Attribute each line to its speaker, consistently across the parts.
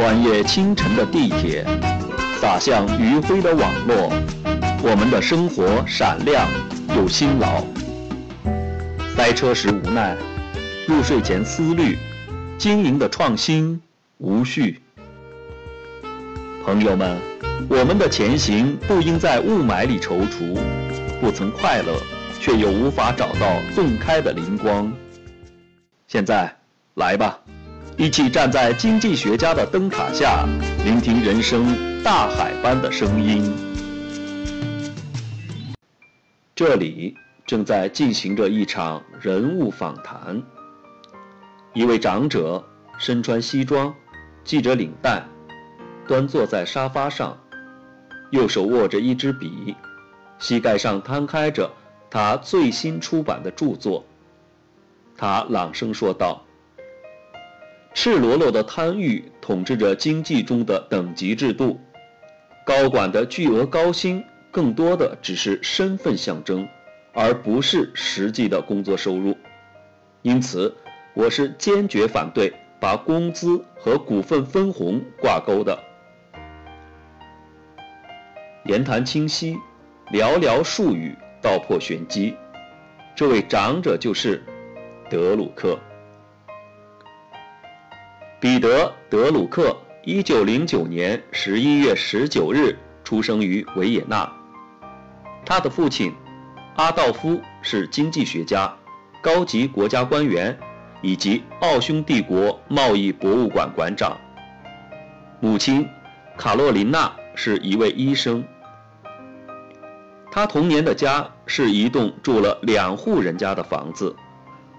Speaker 1: 穿越清晨的地铁，洒向余晖的网络，我们的生活闪亮又辛劳。塞车时无奈，入睡前思虑，经营的创新无序。朋友们，我们的前行不应在雾霾里踌躇，不曾快乐，却又无法找到洞开的灵光。现在，来吧，一起站在经济学家的灯塔下，聆听人生大海般的声音。这里正在进行着一场人物访谈。一位长者身穿西装，系着领带，端坐在沙发上，右手握着一支笔，膝盖上摊开着他最新出版的著作。他朗声说道：“赤裸裸的贪欲统治着经济中的等级制度，高管的巨额高薪更多的只是身份象征，而不是实际的工作收入。因此，我是坚决反对把工资和股份分红挂钩的。”言谈清晰，寥寥数语道破玄机。这位长者就是。德鲁克，彼得·德鲁克，一九零九年十一月十九日出生于维也纳。他的父亲阿道夫是经济学家、高级国家官员以及奥匈帝国贸易博物馆馆长。母亲卡洛琳娜是一位医生。他童年的家是一栋住了两户人家的房子。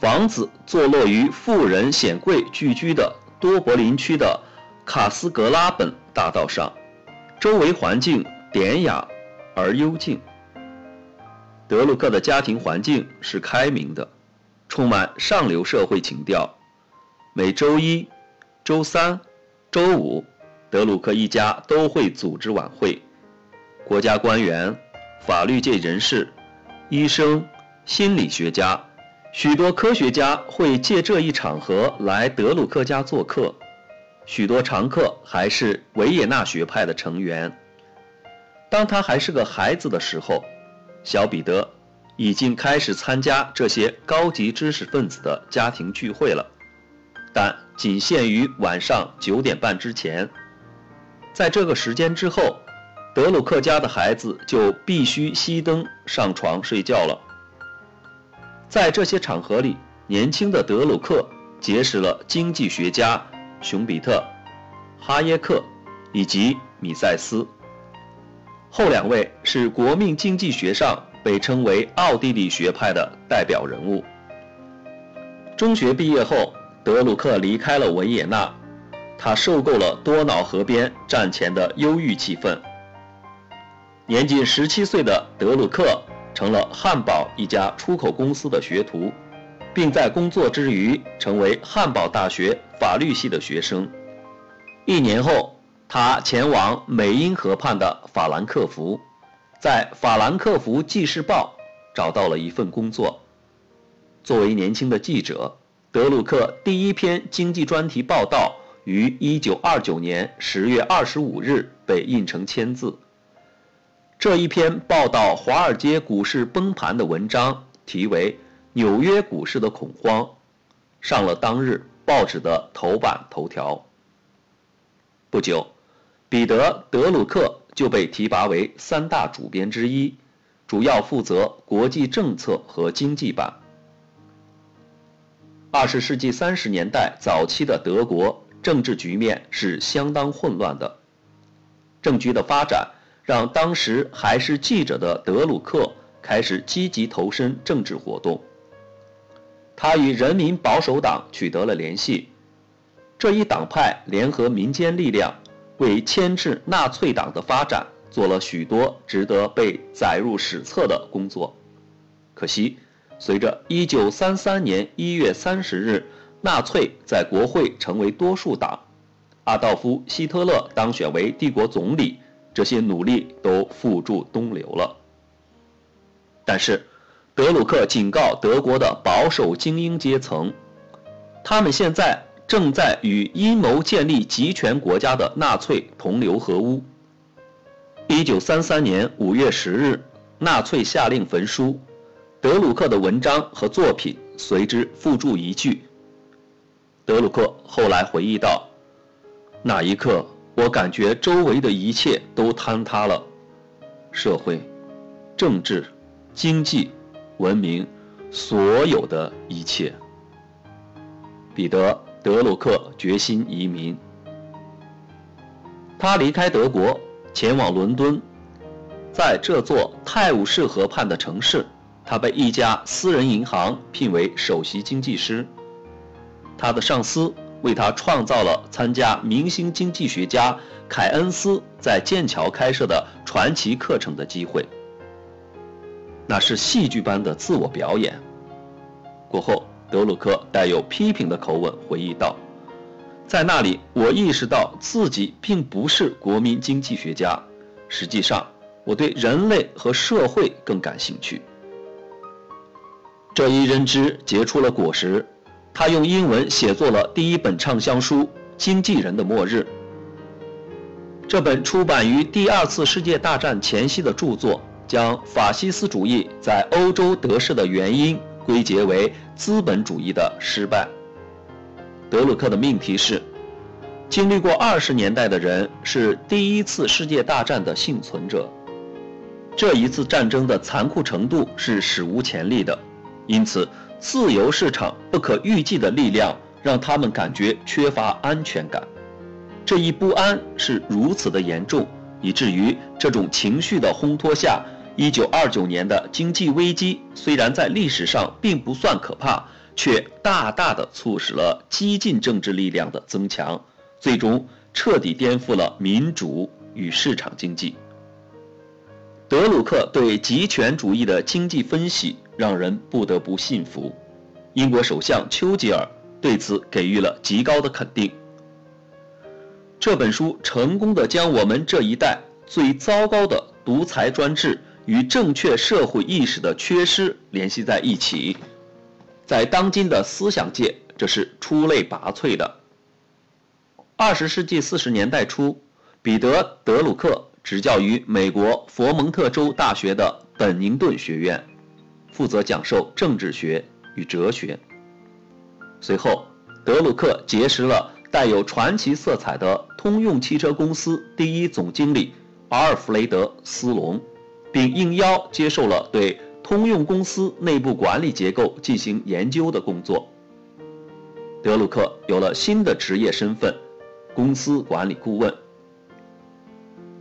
Speaker 1: 房子坐落于富人显贵聚居的多柏林区的卡斯格拉本大道上，周围环境典雅而幽静。德鲁克的家庭环境是开明的，充满上流社会情调。每周一、周三、周五，德鲁克一家都会组织晚会。国家官员、法律界人士、医生、心理学家。许多科学家会借这一场合来德鲁克家做客，许多常客还是维也纳学派的成员。当他还是个孩子的时候，小彼得已经开始参加这些高级知识分子的家庭聚会了，但仅限于晚上九点半之前。在这个时间之后，德鲁克家的孩子就必须熄灯上床睡觉了。在这些场合里，年轻的德鲁克结识了经济学家熊彼特、哈耶克以及米塞斯。后两位是国民经济学上被称为奥地利学派的代表人物。中学毕业后，德鲁克离开了维也纳，他受够了多瑙河边战前的忧郁气氛。年仅十七岁的德鲁克。成了汉堡一家出口公司的学徒，并在工作之余成为汉堡大学法律系的学生。一年后，他前往美因河畔的法兰克福，在《法兰克福纪事报》找到了一份工作。作为年轻的记者，德鲁克第一篇经济专题报道于1929年10月25日被印成签字。这一篇报道华尔街股市崩盘的文章，题为《纽约股市的恐慌》，上了当日报纸的头版头条。不久，彼得·德鲁克就被提拔为三大主编之一，主要负责国际政策和经济版。二十世纪三十年代早期的德国政治局面是相当混乱的，政局的发展。让当时还是记者的德鲁克开始积极投身政治活动。他与人民保守党取得了联系，这一党派联合民间力量，为牵制纳粹党的发展做了许多值得被载入史册的工作。可惜，随着1933年1月30日纳粹在国会成为多数党，阿道夫·希特勒当选为帝国总理。这些努力都付诸东流了。但是，德鲁克警告德国的保守精英阶层，他们现在正在与阴谋建立集权国家的纳粹同流合污。一九三三年五月十日，纳粹下令焚书，德鲁克的文章和作品随之付诸一句。德鲁克后来回忆道：“那一刻，我感觉周围的一切都坍塌了，社会、政治、经济、文明，所有的一切。”彼得·德鲁克决心移民。他离开德国，前往伦敦。在这座泰晤士河畔的城市，他被一家私人银行聘为首席经济师。他的上司为他创造了参加明星经济学家凯恩斯在剑桥开设的传奇课程的机会。那是戏剧般的自我表演。过后。德鲁克带有批评的口吻回忆道：“在那里，我意识到自己并不是国民经济学家。实际上，我对人类和社会更感兴趣。”这一认知结出了果实，他用英文写作了第一本畅销书《经纪人的末日》。这本出版于第二次世界大战前夕的著作，将法西斯主义在欧洲得势的原因。归结为资本主义的失败。德鲁克的命题是：经历过二十年代的人是第一次世界大战的幸存者。这一次战争的残酷程度是史无前例的，因此自由市场不可预计的力量让他们感觉缺乏安全感。这一不安是如此的严重，以至于这种情绪的烘托下。一九二九年的经济危机虽然在历史上并不算可怕，却大大的促使了激进政治力量的增强，最终彻底颠覆了民主与市场经济。德鲁克对极权主义的经济分析让人不得不信服，英国首相丘吉尔对此给予了极高的肯定。这本书成功的将我们这一代最糟糕的独裁专制。与正确社会意识的缺失联系在一起，在当今的思想界，这是出类拔萃的。二十世纪四十年代初，彼得·德鲁克执教于美国佛蒙特州大学的本宁顿学院，负责讲授政治学与哲学。随后，德鲁克结识了带有传奇色彩的通用汽车公司第一总经理阿尔弗雷德·斯隆。并应邀接受了对通用公司内部管理结构进行研究的工作。德鲁克有了新的职业身份——公司管理顾问。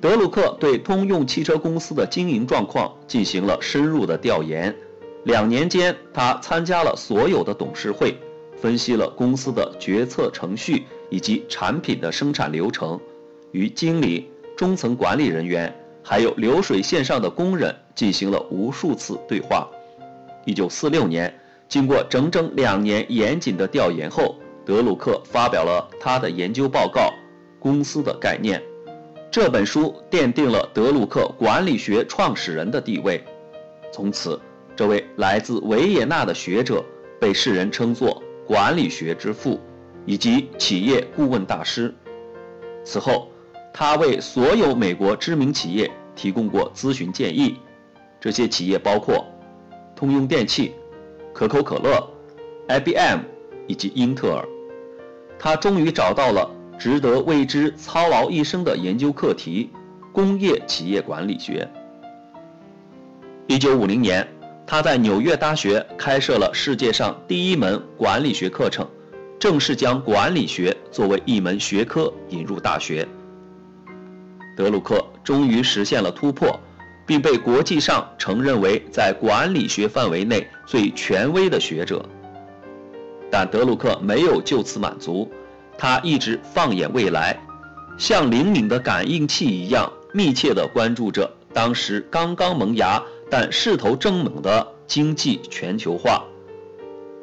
Speaker 1: 德鲁克对通用汽车公司的经营状况进行了深入的调研。两年间，他参加了所有的董事会，分析了公司的决策程序以及产品的生产流程，与经理、中层管理人员。还有流水线上的工人进行了无数次对话。一九四六年，经过整整两年严谨的调研后，德鲁克发表了他的研究报告《公司的概念》。这本书奠定了德鲁克管理学创始人的地位。从此，这位来自维也纳的学者被世人称作“管理学之父”以及企业顾问大师。此后。他为所有美国知名企业提供过咨询建议，这些企业包括通用电气、可口可乐、IBM 以及英特尔。他终于找到了值得为之操劳一生的研究课题——工业企业管理学。一九五零年，他在纽约大学开设了世界上第一门管理学课程，正式将管理学作为一门学科引入大学。德鲁克终于实现了突破，并被国际上承认为在管理学范围内最权威的学者。但德鲁克没有就此满足，他一直放眼未来，像灵敏的感应器一样密切地关注着当时刚刚萌芽但势头正猛的经济全球化。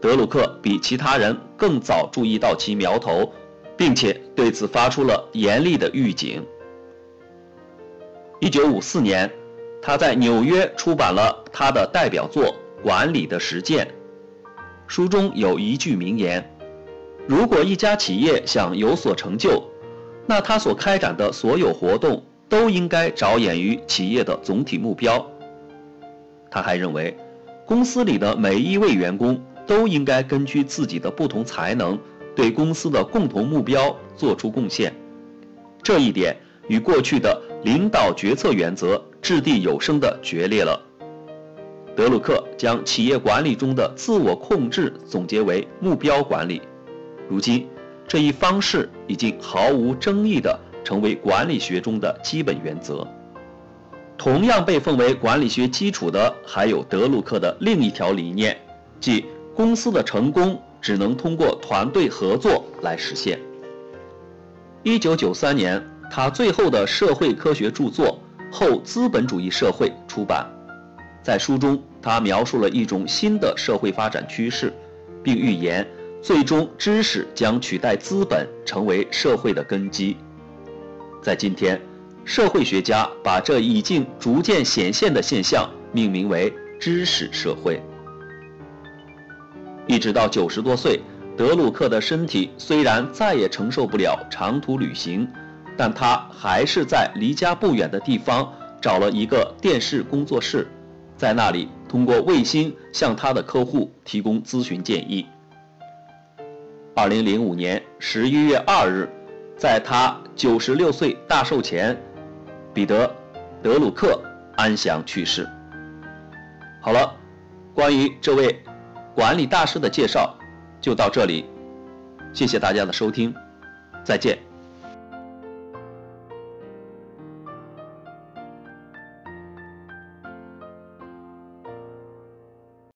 Speaker 1: 德鲁克比其他人更早注意到其苗头，并且对此发出了严厉的预警。一九五四年，他在纽约出版了他的代表作《管理的实践》。书中有一句名言：“如果一家企业想有所成就，那他所开展的所有活动都应该着眼于企业的总体目标。他还认为，公司里的每一位员工都应该根据自己的不同才能，对公司的共同目标做出贡献。这一点与过去的领导决策原则掷地有声地决裂了。德鲁克将企业管理中的自我控制总结为目标管理。如今，这一方式已经毫无争议地成为管理学中的基本原则。同样被奉为管理学基础的，还有德鲁克的另一条理念，即公司的成功只能通过团队合作来实现。一九九三年，他最后的社会科学著作《后资本主义社会》出版。在书中，他描述了一种新的社会发展趋势，并预言最终知识将取代资本，成为社会的根基。在今天。社会学家把这已经逐渐显现的现象命名为“知识社会”。一直到九十多岁，德鲁克的身体虽然再也承受不了长途旅行，但他还是在离家不远的地方找了一个电视工作室，在那里通过卫星向他的客户提供咨询建议。二零零五年十一月二日，在他九十六岁大寿前。彼得·德鲁克安详去世。好了，关于这位管理大师的介绍就到这里，谢谢大家的收听，再见。